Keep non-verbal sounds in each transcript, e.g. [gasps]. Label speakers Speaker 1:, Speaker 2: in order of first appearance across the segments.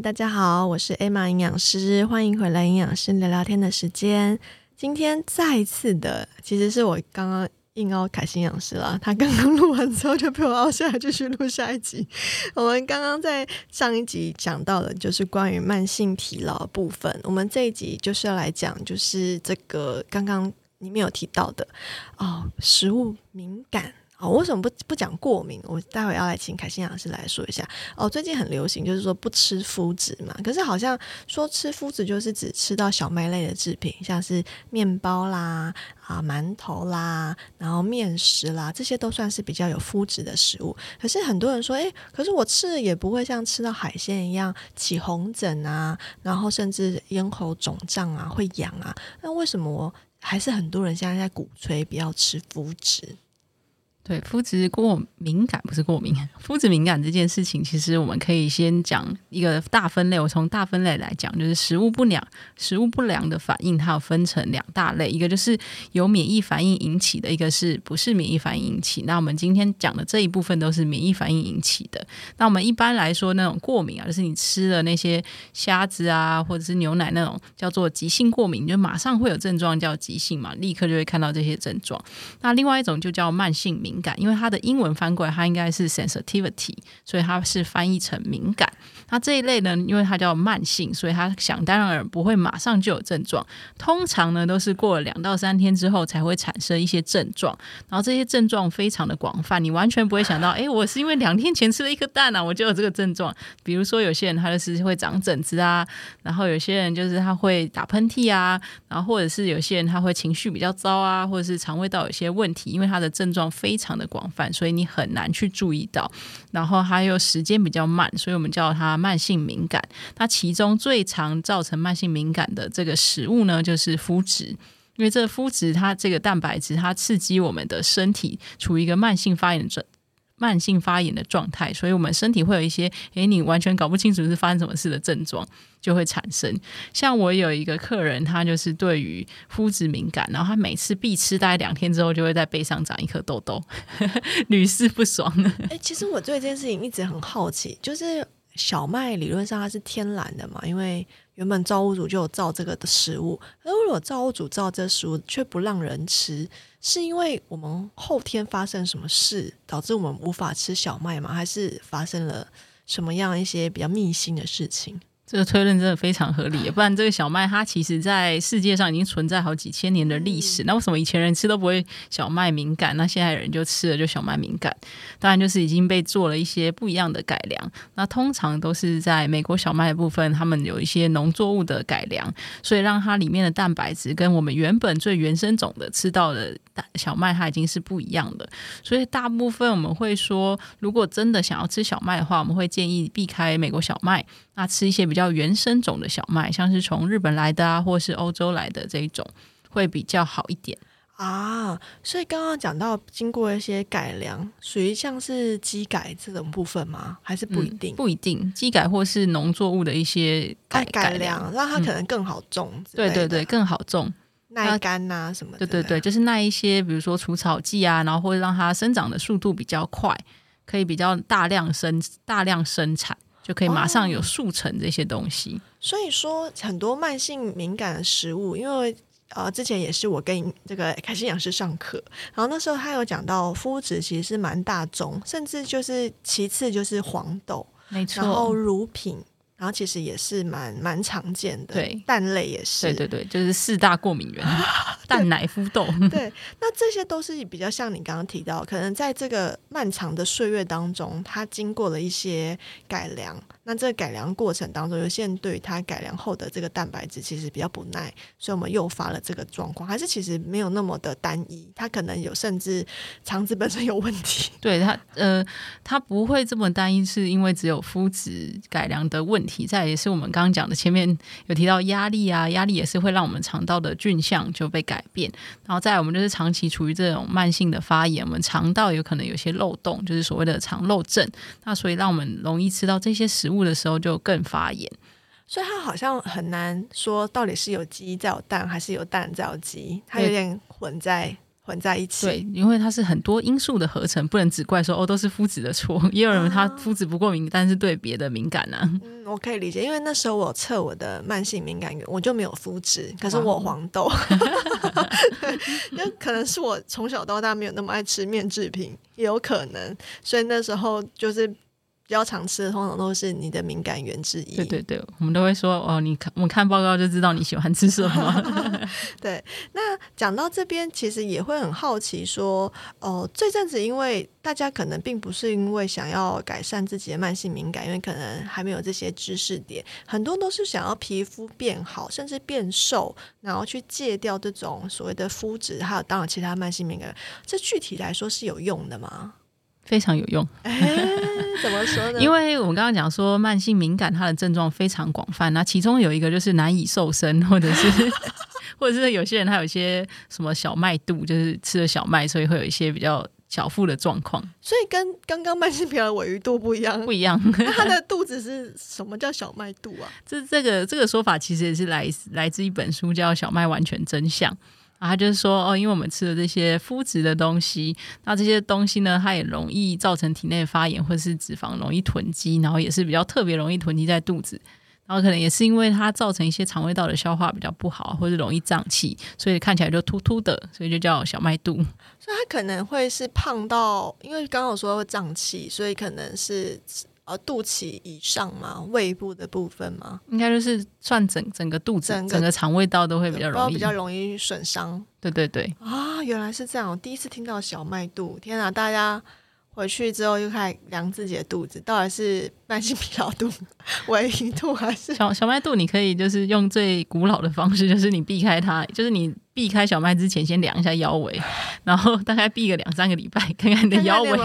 Speaker 1: 大家好，我是 Emma 营养师，欢迎回来营养师聊聊天的时间。今天再一次的，其实是我刚刚硬凹凯西营养师了，他刚刚录完之后就被我凹下来继续录下一集。我们刚刚在上一集讲到的就是关于慢性疲劳部分，我们这一集就是要来讲，就是这个刚刚你没有提到的哦，食物敏感。哦，为什么不不讲过敏？我待会要来请凯欣老师来说一下。哦，最近很流行，就是说不吃麸质嘛。可是好像说吃麸质就是只吃到小麦类的制品，像是面包啦、啊馒头啦，然后面食啦，这些都算是比较有麸质的食物。可是很多人说，诶，可是我吃了也不会像吃到海鲜一样起红疹啊，然后甚至咽喉肿胀啊，会痒啊。那为什么还是很多人现在在鼓吹不要吃麸质？
Speaker 2: 对肤质过敏感不是过敏，[laughs] 肤质敏感这件事情，其实我们可以先讲一个大分类。我从大分类来讲，就是食物不良、食物不良的反应，它有分成两大类，一个就是由免疫反应引起的，一个是不是免疫反应引起。那我们今天讲的这一部分都是免疫反应引起的。那我们一般来说，那种过敏啊，就是你吃了那些虾子啊，或者是牛奶那种，叫做急性过敏，就马上会有症状，叫急性嘛，立刻就会看到这些症状。那另外一种就叫慢性敏。敏感，因为它的英文翻过来，它应该是 sensitivity，所以它是翻译成敏感。那这一类呢，因为它叫慢性，所以它想当然不会马上就有症状。通常呢，都是过了两到三天之后才会产生一些症状。然后这些症状非常的广泛，你完全不会想到，哎，我是因为两天前吃了一颗蛋啊，我就有这个症状。比如说有些人他就是会长疹子啊，然后有些人就是他会打喷嚏啊，然后或者是有些人他会情绪比较糟啊，或者是肠胃道有些问题，因为他的症状非常。的广泛，所以你很难去注意到。然后还有时间比较慢，所以我们叫它慢性敏感。那其中最常造成慢性敏感的这个食物呢，就是麸质，因为这个麸质它这个蛋白质，它刺激我们的身体处于一个慢性发炎状。慢性发炎的状态，所以我们身体会有一些，诶，你完全搞不清楚是发生什么事的症状就会产生。像我有一个客人，他就是对于肤质敏感，然后他每次必吃大概两天之后，就会在背上长一颗痘痘，[laughs] 屡试不爽。
Speaker 1: 哎，其实我对这件事情一直很好奇，就是小麦理论上它是天然的嘛，因为原本造物主就有造这个的食物，而如果造物主造这食物却不让人吃。是因为我们后天发生什么事导致我们无法吃小麦吗？还是发生了什么样一些比较秘辛的事情？
Speaker 2: 这个推论真的非常合理，不然这个小麦它其实在世界上已经存在好几千年的历史。那为什么以前人吃都不会小麦敏感，那现在人就吃了就小麦敏感？当然就是已经被做了一些不一样的改良。那通常都是在美国小麦的部分，他们有一些农作物的改良，所以让它里面的蛋白质跟我们原本最原生种的吃到的小麦它已经是不一样的。所以大部分我们会说，如果真的想要吃小麦的话，我们会建议避开美国小麦，那吃一些比较原生种的小麦，像是从日本来的啊，或是欧洲来的这一种，会比较好一点
Speaker 1: 啊。所以刚刚讲到经过一些改良，属于像是机改这种部分吗？还是不一定？
Speaker 2: 不一定，机改或是农作物的一些改
Speaker 1: 改良，让它可能更好种。
Speaker 2: 对对对，更好种。
Speaker 1: 耐干呐什么？
Speaker 2: 对对对，就是耐一些，比如说除草剂啊，然后或者让它生长的速度比较快，可以比较大量生大量生产，就可以马上有速成这些东西。
Speaker 1: 所以说，很多慢性敏感的食物，因为呃，之前也是我跟这个开心养师上课，然后那时候他有讲到麸质其实是蛮大众，甚至就是其次就是黄豆，
Speaker 2: 没错，
Speaker 1: 然后乳品。然后其实也是蛮蛮常见的，
Speaker 2: 对
Speaker 1: 蛋类也是，
Speaker 2: 对对对，就是四大过敏源，[laughs] 蛋奶麸豆。
Speaker 1: 对，那这些都是比较像你刚刚提到，可能在这个漫长的岁月当中，它经过了一些改良。那这个改良过程当中，有些人对它改良后的这个蛋白质其实比较不耐，所以我们诱发了这个状况。还是其实没有那么的单一，它可能有甚至肠子本身有问题。
Speaker 2: 对它，呃，它不会这么单一，是因为只有肤质改良的问题。再也是我们刚刚讲的，前面有提到压力啊，压力也是会让我们肠道的菌相就被改变。然后再来我们就是长期处于这种慢性的发炎，我们肠道有可能有些漏洞，就是所谓的肠漏症。那所以让我们容易吃到这些食物。物的时候就更发炎，
Speaker 1: 所以它好像很难说到底是有鸡再有蛋，还是有蛋再有鸡，它有点混在混在一起。
Speaker 2: 对，因为它是很多因素的合成，不能只怪说哦都是肤质的错，[laughs] 也有人他肤质不过敏，但是对别的敏感呢。
Speaker 1: 嗯，我我可以理解，因为那时候我测我的慢性敏感源，我就没有肤质，可是我黄豆，[laughs] 那可能是我从小到大没有那么爱吃面制品，也有可能，所以那时候就是比较常吃的，通常都是你的敏感源之一。
Speaker 2: 对对对，我们都会说哦，你看我们看报告就知道你喜欢吃什么。[laughs]
Speaker 1: 对，那讲到这边，其实也会很好奇，说哦，这阵子因为大家可能并不是因为想要改善自己的慢性敏感，因为可能还没有这些知识点，很多都是想要皮肤变好，甚至变瘦，然后去戒掉这种所谓的肤质，还有当然其他慢性敏感。这具体来说是有用的吗？
Speaker 2: 非常有用，
Speaker 1: 怎么说呢？
Speaker 2: 因为我们刚刚讲说慢性敏感，它的症状非常广泛，那其中有一个就是难以瘦身，或者是 [laughs] 或者是有些人他有一些什么小麦肚，就是吃了小麦，所以会有一些比较小腹的状况。
Speaker 1: 所以跟刚刚慢性疲劳尾鱼肚不一样，
Speaker 2: 不一样。
Speaker 1: 那他的肚子是什么叫小麦肚啊？[laughs]
Speaker 2: 这这个这个说法其实也是来来自一本书，叫《小麦完全真相》。他就是说，哦，因为我们吃的这些麸质的东西，那这些东西呢，它也容易造成体内发炎，或是脂肪容易囤积，然后也是比较特别容易囤积在肚子，然后可能也是因为它造成一些肠胃道的消化比较不好，或者容易胀气，所以看起来就突突的，所以就叫小麦肚。
Speaker 1: 所以它可能会是胖到，因为刚刚我说会胀气，所以可能是。呃，肚脐以上吗？胃部的部分吗？
Speaker 2: 应该就是算整整个肚子，整个肠胃道都会比较容易，
Speaker 1: 比较容易损伤。
Speaker 2: 对对对。
Speaker 1: 啊，原来是这样！我第一次听到小麦肚，天啊！大家回去之后又开始量自己的肚子，到底是慢性疲劳肚、[laughs] 胃肚还是
Speaker 2: 小小麦度？你可以就是用最古老的方式，就是你避开它，就是你。避开小麦之前，先量一下腰围，然后大概避个两三个礼拜，看看你的腰围有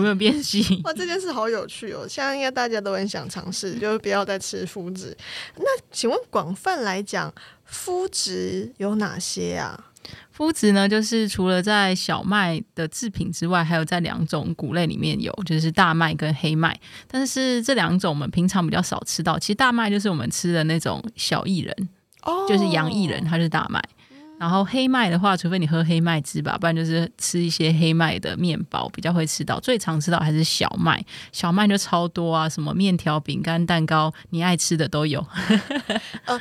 Speaker 2: 没有变细。
Speaker 1: 哇，这件事好有趣哦！现在应该大家都很想尝试，就是不要再吃麸质。那请问广泛来讲，麸质有哪些啊？
Speaker 2: 麸质呢，就是除了在小麦的制品之外，还有在两种谷类里面有，就是大麦跟黑麦。但是这两种我们平常比较少吃到。其实大麦就是我们吃的那种小薏仁，哦，就是洋薏仁，它是大麦。然后黑麦的话，除非你喝黑麦汁吧，不然就是吃一些黑麦的面包，比较会吃到。最常吃到还是小麦，小麦就超多啊，什么面条、饼干、蛋糕，你爱吃的都有。[laughs]
Speaker 1: 呃，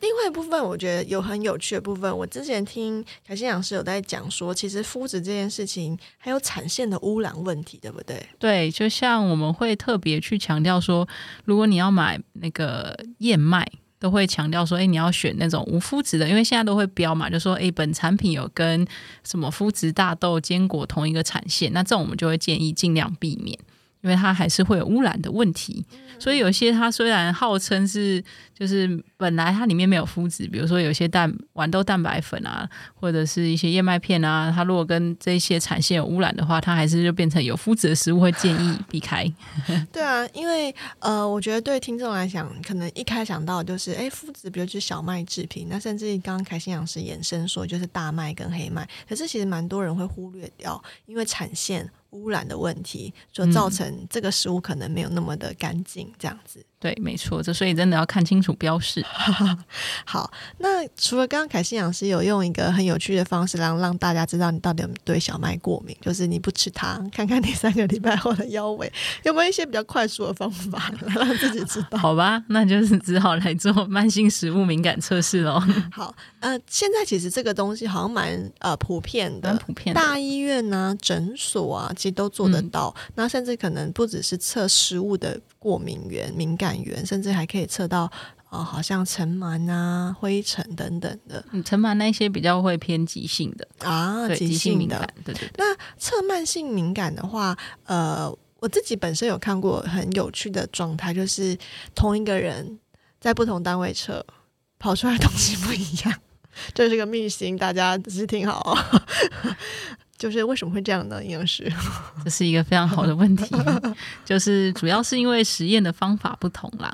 Speaker 1: 另外一部分我觉得有很有趣的部分，我之前听凯欣老师有在讲说，其实肤质这件事情还有产线的污染问题，对不对？
Speaker 2: 对，就像我们会特别去强调说，如果你要买那个燕麦。都会强调说，哎，你要选那种无麸质的，因为现在都会标嘛，就说，哎，本产品有跟什么麸质大豆、坚果同一个产线，那这种我们就会建议尽量避免。因为它还是会有污染的问题，所以有些它虽然号称是就是本来它里面没有麸质，比如说有些蛋豌豆蛋白粉啊，或者是一些燕麦片啊，它如果跟这些产线有污染的话，它还是就变成有麸质的食物，会建议避开。[laughs]
Speaker 1: 对啊，因为呃，我觉得对听众来讲，可能一开想到就是，哎，麸质，比如就是小麦制品，那甚至刚刚凯心老师延伸说就是大麦跟黑麦，可是其实蛮多人会忽略掉，因为产线。污染的问题，就造成这个食物可能没有那么的干净，这样子。
Speaker 2: 对，没错，这所以真的要看清楚标示。[laughs]
Speaker 1: 好，那除了刚刚凯西老师有用一个很有趣的方式，让让大家知道你到底有对小麦过敏，就是你不吃它，看看你三个礼拜后的腰围有没有一些比较快速的方法 [laughs] 让自己知道？
Speaker 2: 好吧，那就是只好来做慢性食物敏感测试喽。
Speaker 1: 好，呃，现在其实这个东西好像蛮呃普遍的，
Speaker 2: 普遍
Speaker 1: 大医院啊、诊所啊，其实都做得到。那甚至可能不只是测食物的。过敏源、敏感源，甚至还可以测到啊，好像尘螨啊、灰尘等等的。
Speaker 2: 嗯，尘螨那些比较会偏急性的
Speaker 1: 啊，急性
Speaker 2: 的。对对。
Speaker 1: 那测慢性敏感的话，呃，我自己本身有看过很有趣的状态，就是同一个人在不同单位测，跑出来东西不一样，[laughs] 这是个秘辛，大家仔细听好。就是为什么会这样呢？营养师，
Speaker 2: 这是一个非常好的问题。[laughs] 就是主要是因为实验的方法不同啦，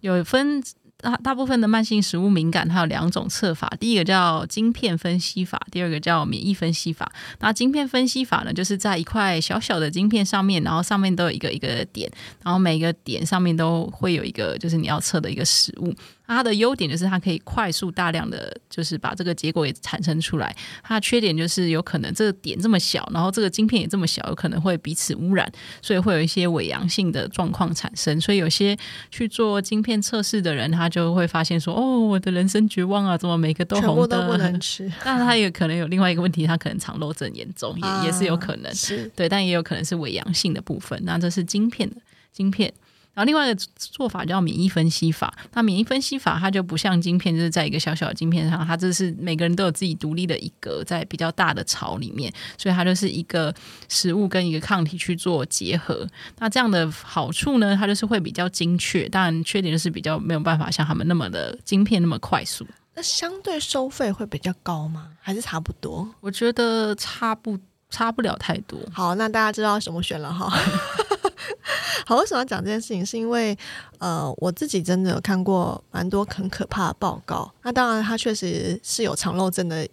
Speaker 2: 有分大大部分的慢性食物敏感，它有两种测法。第一个叫晶片分析法，第二个叫免疫分析法。那晶片分析法呢，就是在一块小小的晶片上面，然后上面都有一个一个点，然后每个点上面都会有一个就是你要测的一个食物。它的优点就是它可以快速大量的就是把这个结果也产生出来。它的缺点就是有可能这个点这么小，然后这个晶片也这么小，有可能会彼此污染，所以会有一些伪阳性的状况产生。所以有些去做晶片测试的人，他就会发现说：“哦，我的人生绝望啊，怎么每个都红的？”
Speaker 1: 不能吃。[laughs]
Speaker 2: 但他也可能有另外一个问题，他可能肠漏症严重，也也是有可能。
Speaker 1: 是
Speaker 2: 对，但也有可能是伪阳性的部分。那这是晶片的晶片。然后另外一个做法叫免疫分析法。那免疫分析法它就不像晶片，就是在一个小小的晶片上，它这是每个人都有自己独立的一格，在比较大的槽里面，所以它就是一个食物跟一个抗体去做结合。那这样的好处呢，它就是会比较精确，但缺点就是比较没有办法像他们那么的晶片那么快速。
Speaker 1: 那相对收费会比较高吗？还是差不多？
Speaker 2: 我觉得差不差不了太多。
Speaker 1: 好，那大家知道什么选了哈。[laughs] [laughs] 好，为什么要讲这件事情？是因为，呃，我自己真的有看过蛮多很可怕的报告。那当然，它确实是有肠漏症的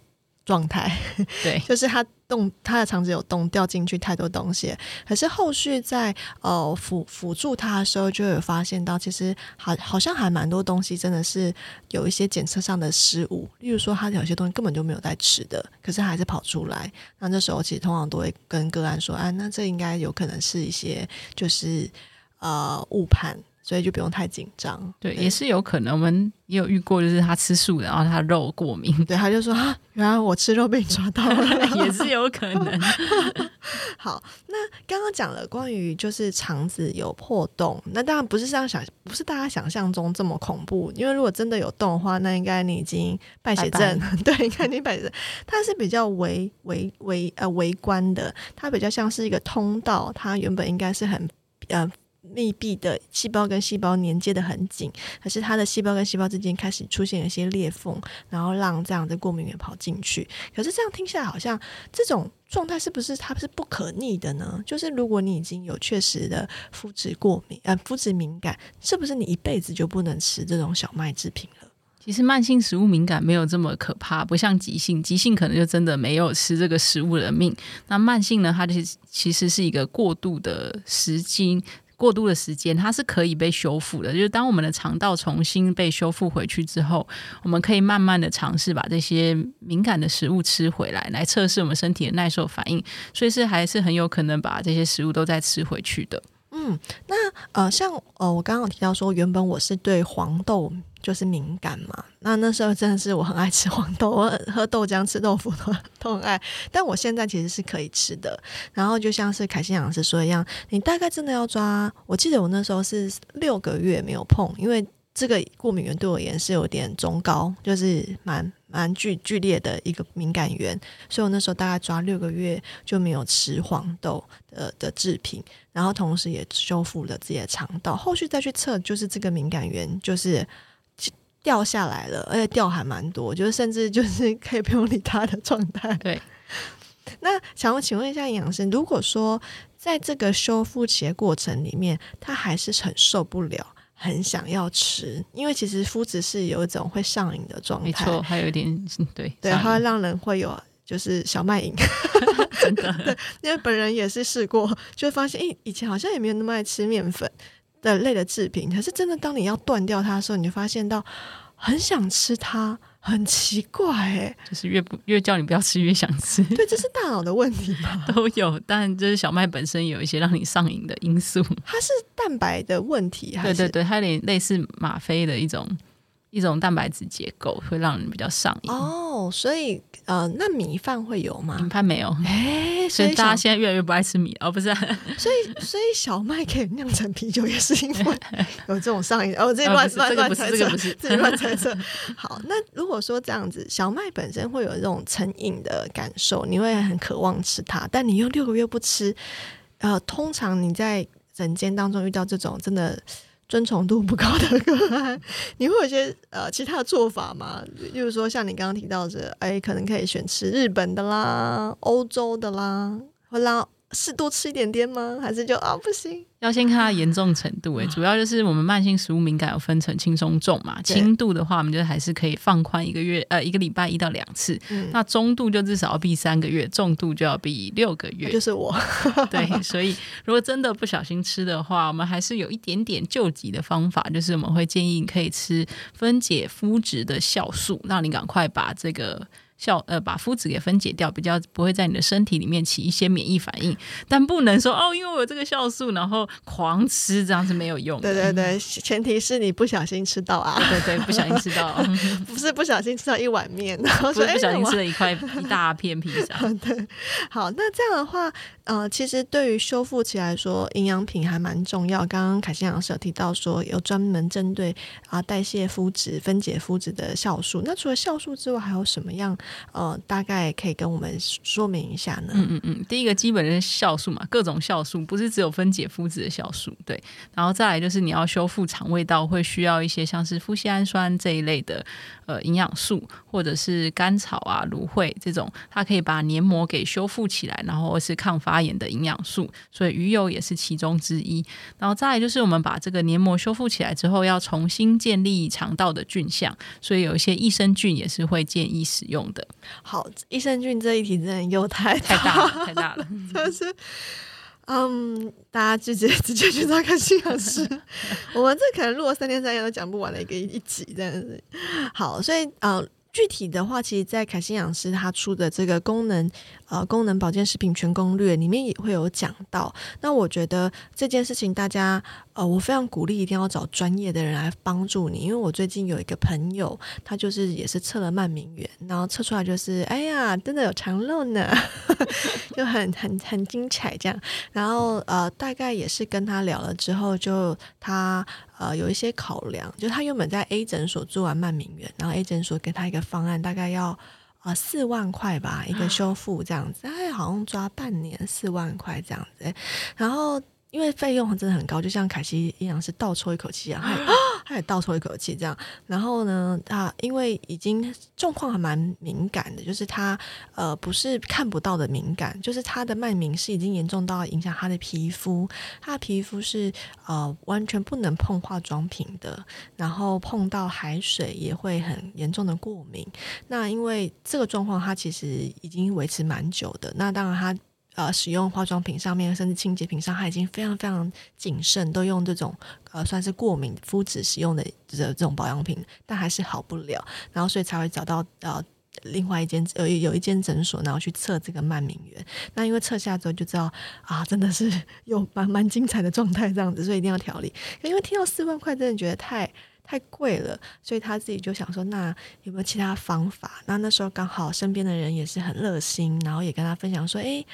Speaker 1: 状态，
Speaker 2: 对，[laughs]
Speaker 1: 就是它动，它的肠子有动，掉进去太多东西。可是后续在呃辅辅助它的时候，就有发现到，其实好好像还蛮多东西真的是有一些检测上的失误。例如说，它有些东西根本就没有在吃的，可是还是跑出来。那这时候其实通常都会跟个案说，啊，那这应该有可能是一些就是呃误判。所以就不用太紧张，
Speaker 2: 对，也是有可能。我们也有遇过，就是他吃素的，然后他肉过敏，
Speaker 1: 对，他就说啊，原来我吃肉被你抓到了，[laughs]
Speaker 2: 也是有可能。[laughs]
Speaker 1: 好，那刚刚讲了关于就是肠子有破洞，那当然不是这样想，不是大家想象中这么恐怖。因为如果真的有洞的话，那应该你已经败血症，[laughs] 对，应该你败血症。它是比较微微微呃围观的，它比较像是一个通道，它原本应该是很呃。密闭的细胞跟细胞连接的很紧，可是它的细胞跟细胞之间开始出现一些裂缝，然后让这样的过敏源跑进去。可是这样听下来，好像这种状态是不是它是不可逆的呢？就是如果你已经有确实的肤质过敏，呃，肤质敏感，是不是你一辈子就不能吃这种小麦制品了？
Speaker 2: 其实慢性食物敏感没有这么可怕，不像急性，急性可能就真的没有吃这个食物的命。那慢性呢，它其实其实是一个过度的时间。过度的时间，它是可以被修复的。就是当我们的肠道重新被修复回去之后，我们可以慢慢的尝试把这些敏感的食物吃回来，来测试我们身体的耐受反应。所以是还是很有可能把这些食物都再吃回去的。
Speaker 1: 嗯，那呃，像呃，我刚刚提到说，原本我是对黄豆就是敏感嘛，那那时候真的是我很爱吃黄豆，我喝豆浆、吃豆腐都 [laughs] 都很爱。但我现在其实是可以吃的。然后就像是凯欣老师说一样，你大概真的要抓，我记得我那时候是六个月没有碰，因为这个过敏源对我而言是有点中高，就是蛮。蛮剧剧烈的一个敏感源，所以我那时候大概抓六个月就没有吃黄豆的的制品，然后同时也修复了自己的肠道。后续再去测，就是这个敏感源就是掉下来了，而且掉还蛮多，就是甚至就是 [laughs] 可以不用理它的状态。
Speaker 2: 对。
Speaker 1: 那想要请问一下营养师，如果说在这个修复期的过程里面，他还是很受不了。很想要吃，因为其实肤质是有一种会上瘾的状态，
Speaker 2: 没错，还有一点对 [laughs]
Speaker 1: 对，它会让人会有就是小麦瘾，[laughs]
Speaker 2: 真的。
Speaker 1: 对，因为本人也是试过，就发现，诶，以前好像也没有那么爱吃面粉的类的制品，可是真的当你要断掉它的时候，你就发现到很想吃它。很奇怪哎，
Speaker 2: 就是越不越叫你不要吃越想吃，
Speaker 1: 对，这是大脑的问题吗？[laughs]
Speaker 2: 都有，但就是小麦本身有一些让你上瘾的因素。
Speaker 1: 它是蛋白的问题，还是
Speaker 2: 对对对，它有点类似吗啡的一种。一种蛋白质结构会让人比较上瘾
Speaker 1: 哦，所以呃，那米饭会有吗？
Speaker 2: 米饭没有，
Speaker 1: 哎，
Speaker 2: 所以大家现在越来越不爱吃米哦，不是？[laughs]
Speaker 1: 所以所以小麦可以酿成啤酒，也是因为 [laughs] 有这种上瘾。哦，这乱乱乱猜测，这个乱猜测。[laughs] 好，那如果说这样子，小麦本身会有这种成瘾的感受，你会很渴望吃它，但你又六个月不吃，呃，通常你在人间当中遇到这种真的。遵从度不高的个案，你会有一些呃其他做法吗？例如说像你刚刚提到的，哎，可能可以选吃日本的啦、欧洲的啦，或啦适度吃一点点吗？还是就啊不行？
Speaker 2: 要先看它严重程度，诶，主要就是我们慢性食物敏感有分成轻、松、重嘛。轻度的话，我们就还是可以放宽一个月，呃，一个礼拜一到两次。那中度就至少要避三个月，重度就要避六个月。
Speaker 1: 就是我，[laughs]
Speaker 2: 对，所以如果真的不小心吃的话，我们还是有一点点救急的方法，就是我们会建议你可以吃分解肤质的酵素，让你赶快把这个。效呃，把肤质给分解掉，比较不会在你的身体里面起一些免疫反应。但不能说哦，因为我有这个酵素，然后狂吃，这样是没有用。
Speaker 1: 对对对，前提是你不小心吃到啊。
Speaker 2: 对对，不小心吃到，[laughs]
Speaker 1: 不是不小心吃到一碗面，然后
Speaker 2: 不是不小心吃了一块一大片披萨。[laughs]
Speaker 1: 对，好，那这样的话，呃，其实对于修复期来说，营养品还蛮重要。刚刚凯欣老师有提到说，有专门针对啊代谢肤质、分解肤质的酵素。那除了酵素之外，还有什么样？呃，大概可以跟我们说明一下呢？
Speaker 2: 嗯嗯嗯，第一个基本是酵素嘛，各种酵素不是只有分解肤质的酵素，对。然后再来就是你要修复肠胃道，会需要一些像是麩酰氨酸这一类的呃营养素，或者是甘草啊、芦荟这种，它可以把黏膜给修复起来，然后是抗发炎的营养素。所以鱼油也是其中之一。然后再来就是我们把这个黏膜修复起来之后，要重新建立肠道的菌相，所以有一些益生菌也是会建议使用。
Speaker 1: 好，益生菌这一题真的又太
Speaker 2: 太大太大了，[laughs]
Speaker 1: 真是，嗯，大家直接直接去找看新老师，我们这可能录了三天三夜都讲不完的一个一集，真的是。好，所以呃。具体的话，其实，在凯西养师他出的这个功能呃功能保健食品全攻略里面也会有讲到。那我觉得这件事情，大家呃，我非常鼓励一定要找专业的人来帮助你，因为我最近有一个朋友，他就是也是测了曼明源，然后测出来就是，哎呀，真的有长肉呢，[laughs] 就很很很精彩这样。然后呃，大概也是跟他聊了之后，就他。呃，有一些考量，就他原本在 A 诊所做完慢明源，然后 A 诊所给他一个方案，大概要啊四万块吧，一个修复这样子，哎，好像抓半年四万块这样子，然后。因为费用真的很高，就像凯西一样是倒抽一口气啊，他 [gasps] 他也倒抽一口气这样。然后呢，他因为已经状况还蛮敏感的，就是他呃不是看不到的敏感，就是他的慢敏是已经严重到影响他的皮肤，他的皮肤是呃完全不能碰化妆品的，然后碰到海水也会很严重的过敏。那因为这个状况，他其实已经维持蛮久的。那当然他。呃，使用化妆品上面，甚至清洁品上，他已经非常非常谨慎，都用这种呃，算是过敏肤质使用的这这种保养品，但还是好不了，然后所以才会找到呃另外一间有有一间诊所，然后去测这个慢敏源。那因为测下之后就知道啊，真的是有蛮蛮精彩的状态这样子，所以一定要调理。因为听到四万块，真的觉得太。太贵了，所以他自己就想说，那有没有其他方法？那那时候刚好身边的人也是很热心，然后也跟他分享说，哎，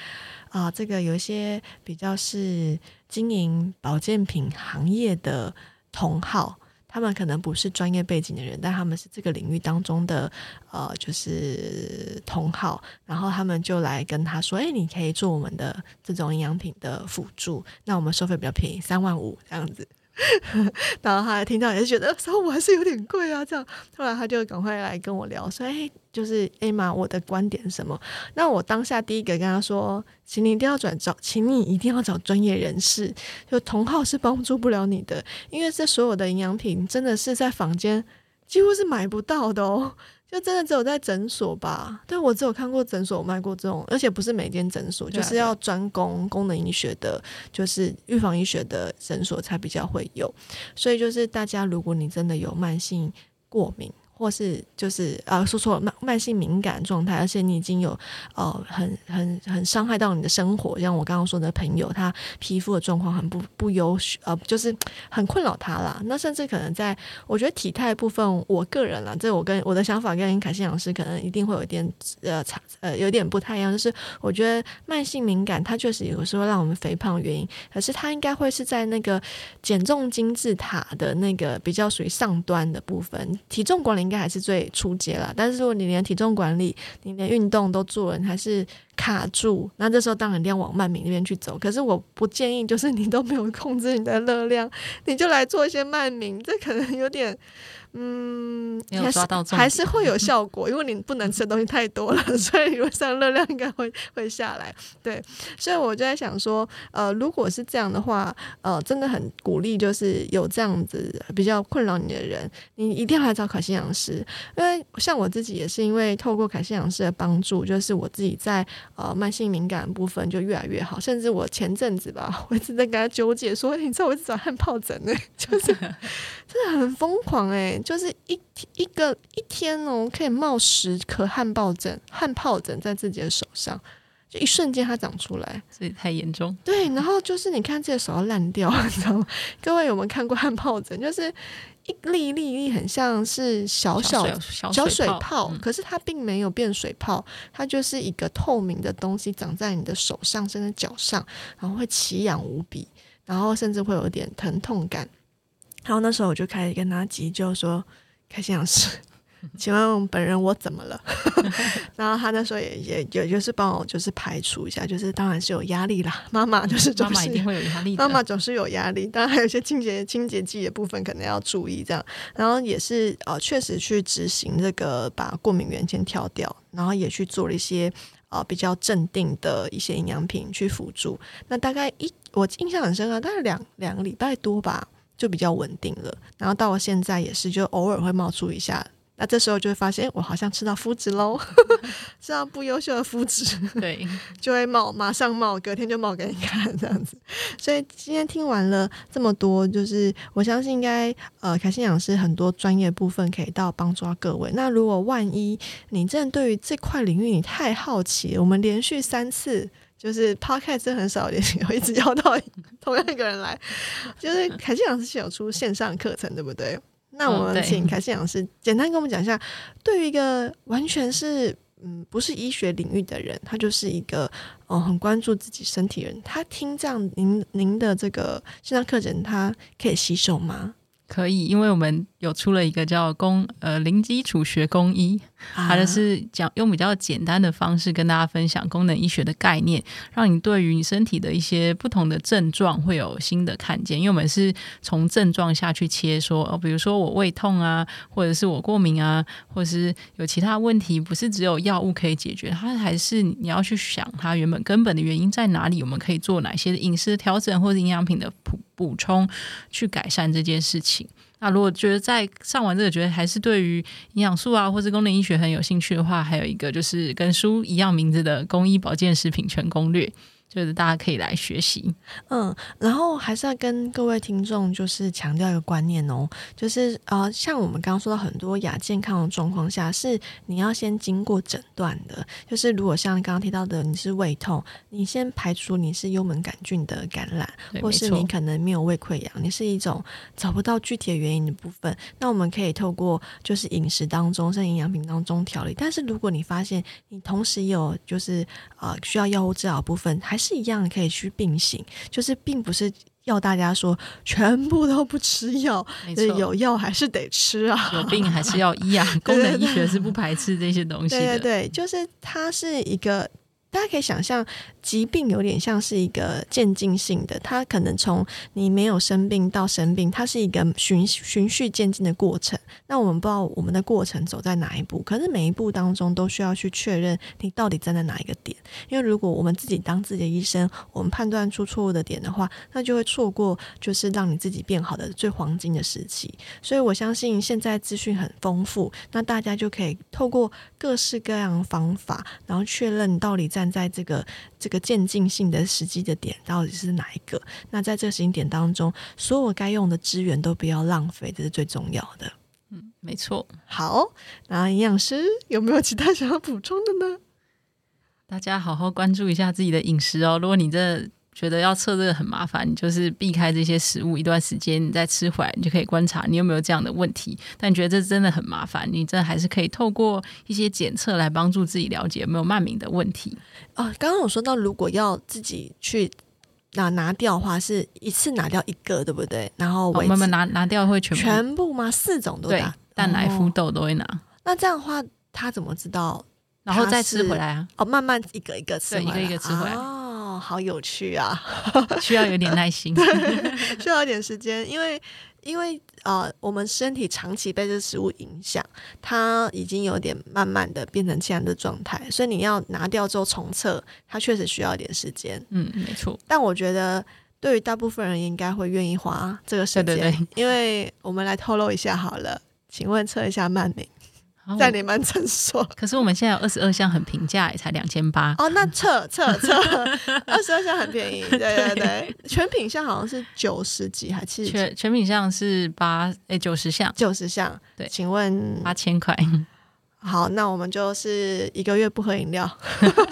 Speaker 1: 啊，这个有一些比较是经营保健品行业的同好，他们可能不是专业背景的人，但他们是这个领域当中的呃，就是同好，然后他们就来跟他说，哎，你可以做我们的这种营养品的辅助，那我们收费比较便宜，三万五这样子。[laughs] 然后他听到也是觉得三万五还是有点贵啊，这样后来他就赶快来跟我聊，说：“哎，就是艾玛，我的观点什么？”那我当下第一个跟他说：“请你一定要转找，请你一定要找专业人士，就同号是帮助不了你的，因为这所有的营养品真的是在坊间几乎是买不到的哦。”就真的只有在诊所吧，对我只有看过诊所卖过这种，而且不是每间诊所，就是要专攻功能医学的，就是预防医学的诊所才比较会有。所以就是大家，如果你真的有慢性过敏。或是就是啊，说错了，慢慢性敏感状态，而且你已经有呃很很很伤害到你的生活，像我刚刚说的朋友，他皮肤的状况很不不优，呃，就是很困扰他啦。那甚至可能在我觉得体态部分，我个人啦，这我跟我的想法跟凯西老师可能一定会有一点呃差呃有点不太一样，就是我觉得慢性敏感它确实有时候让我们肥胖的原因，可是它应该会是在那个减重金字塔的那个比较属于上端的部分，体重管理。应该还是最初阶了，但是如果你连体重管理、你连运动都做了，你还是卡住，那这时候当然一定要往慢敏那边去走。可是我不建议，就是你都没有控制你的热量，你就来做一些慢敏，这可能有点嗯，
Speaker 2: 没有
Speaker 1: 还是
Speaker 2: 抓到
Speaker 1: 还是会有 [laughs] 效果，因为你不能吃的东西太多了，[laughs] 所以理论上热量应该会会下来。对，所以我就在想说，呃，如果是这样的话，呃，真的很鼓励，就是有这样子比较困扰你的人，你一定要来找凯西养师，因为像我自己也是因为透过凯西养师的帮助，就是我自己在呃慢性敏感部分就越来越好，甚至我前阵子吧，[laughs] 我一直在跟他纠结说，你知道我一直找汗疱疹呢、就是真的很疯狂哎、就是一一个一天哦，可以冒十颗汗疱疹，汗疱疹在自己的手上，就一瞬间它长出来。
Speaker 2: 所以太严重。
Speaker 1: 对，然后就是你看自己的手要烂掉，[laughs] 你知道吗？各位有没有看过汗疱疹？就是一粒一粒一粒，很像是小小
Speaker 2: 小
Speaker 1: 水
Speaker 2: 水
Speaker 1: 泡，
Speaker 2: 嗯
Speaker 1: 可是它并没有变水泡，它就是一个透明的东西长在你的手上甚至脚上，然后会奇痒无比，然后甚至会有点疼痛感。然后那时候我就开始跟他急救说：“开心老师，[laughs] 请问本人我怎么了？” [laughs] 然后他那时候也也也就是帮我就是排除一下，就是当然是有压力啦，妈妈就是
Speaker 2: 妈
Speaker 1: 总是
Speaker 2: 妈一定会有压力。
Speaker 1: 妈妈总是有压力，当然还有一些清洁清洁剂的部分可能要注意这样。然后也是呃，确实去执行这个把过敏原先挑掉，然后也去做了一些呃比较镇定的一些营养品去辅助。那大概一我印象很深刻，大概两两个礼拜多吧，就比较稳定了。然后到了现在也是，就偶尔会冒出一下。那这时候就会发现，诶我好像吃到麸质喽，[laughs] 吃到不优秀的麸质。
Speaker 2: 对，[laughs]
Speaker 1: 就会冒，马上冒，隔天就冒给你看这样子。所以今天听完了这么多，就是我相信应该呃，凯信养师很多专业部分可以到帮助到各位。那如果万一你真的对于这块领域你太好奇，我们连续三次。就是 podcast 真的很少有一直邀到同样一个人来，就是凯信老师是有出线上课程，对不对？那我们请凯信老师简单跟我们讲一下，对于一个完全是嗯不是医学领域的人，他就是一个哦、呃很关注自己身体的人，他听这样您您的这个线上课程，他可以吸收吗？
Speaker 2: 可以，因为我们有出了一个叫公呃零基础学公医，它就是讲用比较简单的方式跟大家分享功能医学的概念，让你对于你身体的一些不同的症状会有新的看见。因为我们是从症状下去切说，哦，比如说我胃痛啊，或者是我过敏啊，或者是有其他问题，不是只有药物可以解决，它还是你要去想它原本根本的原因在哪里，我们可以做哪些饮食调整或者营养品的补充，去改善这件事情。那如果觉得在上完这个，觉得还是对于营养素啊，或是功能医学很有兴趣的话，还有一个就是跟书一样名字的《公益保健食品全攻略》，就是大家可以来学习。
Speaker 1: 嗯，然后还是要跟各位听众就是强调一个观念哦，就是呃，像我们刚刚说到很多亚健康的状况下，是你要先经过诊断的。就是如果像刚刚提到的，你是胃痛，你先排除你是幽门杆菌的感染，或是你可能没有胃溃疡，你是一种找不到具体的原因的部分，那我们可以透过就是饮食当中、甚至营养品当中调理。但是如果你发现你同时有就是呃需要药物治疗部分，还是一样可以去并行，就是并不是。要大家说全部都不吃药，就是有药还是得吃啊。
Speaker 2: 有病还是要医啊。[laughs] 功能医学是不排斥这些东西的。
Speaker 1: 对对对，就是它是一个，大家可以想象，疾病有点像是一个渐进性的，它可能从你没有生病到生病，它是一个循循序渐进的过程。那我们不知道我们的过程走在哪一步，可是每一步当中都需要去确认你到底站在哪一个点。因为如果我们自己当自己的医生，我们判断出错误的点的话，那就会错过就是让你自己变好的最黄金的时期。所以我相信现在资讯很丰富，那大家就可以透过各式各样的方法，然后确认到底在站在这个这个渐进性的时机的点到底是哪一个。那在这个时间点当中，所有该用的资源都不要浪费，这是最重要的。
Speaker 2: 嗯没错。
Speaker 1: 好，那营养师有没有其他想要补充的呢？
Speaker 2: 大家好好关注一下自己的饮食哦。如果你真的觉得要测这个很麻烦，你就是避开这些食物一段时间，你再吃回来，你就可以观察你有没有这样的问题。但你觉得这真的很麻烦，你真的还是可以透过一些检测来帮助自己了解有没有慢敏的问题。
Speaker 1: 哦，刚刚有说到，如果要自己去拿拿掉的话，是一次拿掉一个，对不对？然后
Speaker 2: 哦，
Speaker 1: 维持
Speaker 2: 慢慢拿拿掉会全部
Speaker 1: 全部吗？四种都拿？
Speaker 2: 蛋奶
Speaker 1: 哦
Speaker 2: 麸豆都会拿，
Speaker 1: 那这样的话，他怎么知道？
Speaker 2: 然后再吃回来啊。
Speaker 1: 哦，慢慢一个一个吃
Speaker 2: 对
Speaker 1: 回来，
Speaker 2: 一个一个吃回来
Speaker 1: 哦，好有趣啊，[laughs]
Speaker 2: 需要有点耐心。
Speaker 1: 需要一点时间，因为因为呃，我们身体长期被这食物影响，它已经有点慢慢的变成这样的状态，所以你要拿掉之后重测，它确实需要一点时间。
Speaker 2: 嗯，没错。
Speaker 1: 但我觉得，对于大部分人应该会愿意花这个时间，
Speaker 2: 对对对
Speaker 1: 因为我们来透露一下好了，请问测一下曼宁
Speaker 2: 好
Speaker 1: 在你们诊所。[laughs]
Speaker 2: 可是我们现在有二十二项很平价，也才两千八。
Speaker 1: 哦，那 [laughs] 测测测二十二项很便宜，对对对，全品项好像是九十几还七十，
Speaker 2: 全全品项是八诶九十项，
Speaker 1: 九十项。
Speaker 2: 对
Speaker 1: 请问
Speaker 2: 八千块。
Speaker 1: 好，那我们就是一个月不喝饮料，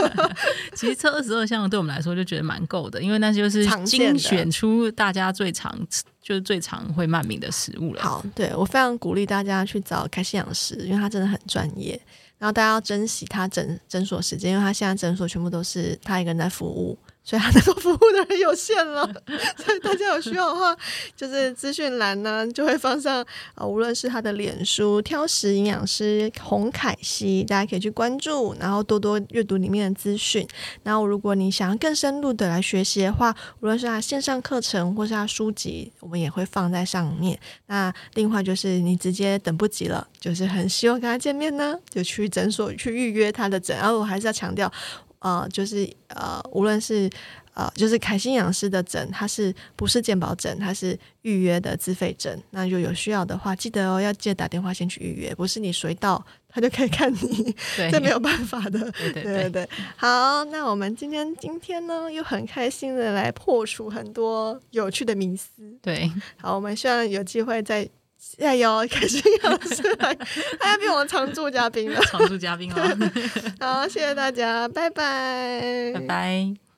Speaker 1: [laughs]
Speaker 2: 其实测二十二项对我们来说就觉得蛮够的，因为那就是精选出大家最常吃就是最常会慢名的食物了。
Speaker 1: 好，对我非常鼓励大家去找开心养师，因为他真的很专业。然后大家要珍惜他诊诊所时间，因为他现在诊所全部都是他一个人在服务，所以他能够服务的人有限了。[laughs] 所以大家有需要的话，就是资讯栏呢就会放上啊、无论是他的脸书挑食营养师洪凯西，大家可以去关注，然后多多阅读里面的资讯。然后如果你想要更深入的来学习的话，无论是他线上课程或是他书籍，我们也会放在上面。那另外就是你直接等不及了，就是很希望跟他见面呢，就去诊所去预约他的诊。然后我还是要强调，呃，就是呃，无论是呃，就是凯欣养师的诊，它是不是健保诊？它是预约的自费诊。那就有需要的话，记得哦，要记得打电话先去预约，不是你随到他就可以看你，[laughs] 这没有办法的。
Speaker 2: 对对
Speaker 1: 对对对，好，那我们今天今天呢，又很开心的来破除很多有趣的迷思。
Speaker 2: 对，
Speaker 1: 好，我们希望有机会再再邀开心老师来，他要变我们常驻嘉宾了。
Speaker 2: 常驻嘉宾哦，[laughs]
Speaker 1: 好，谢谢大家，拜拜，
Speaker 2: 拜拜。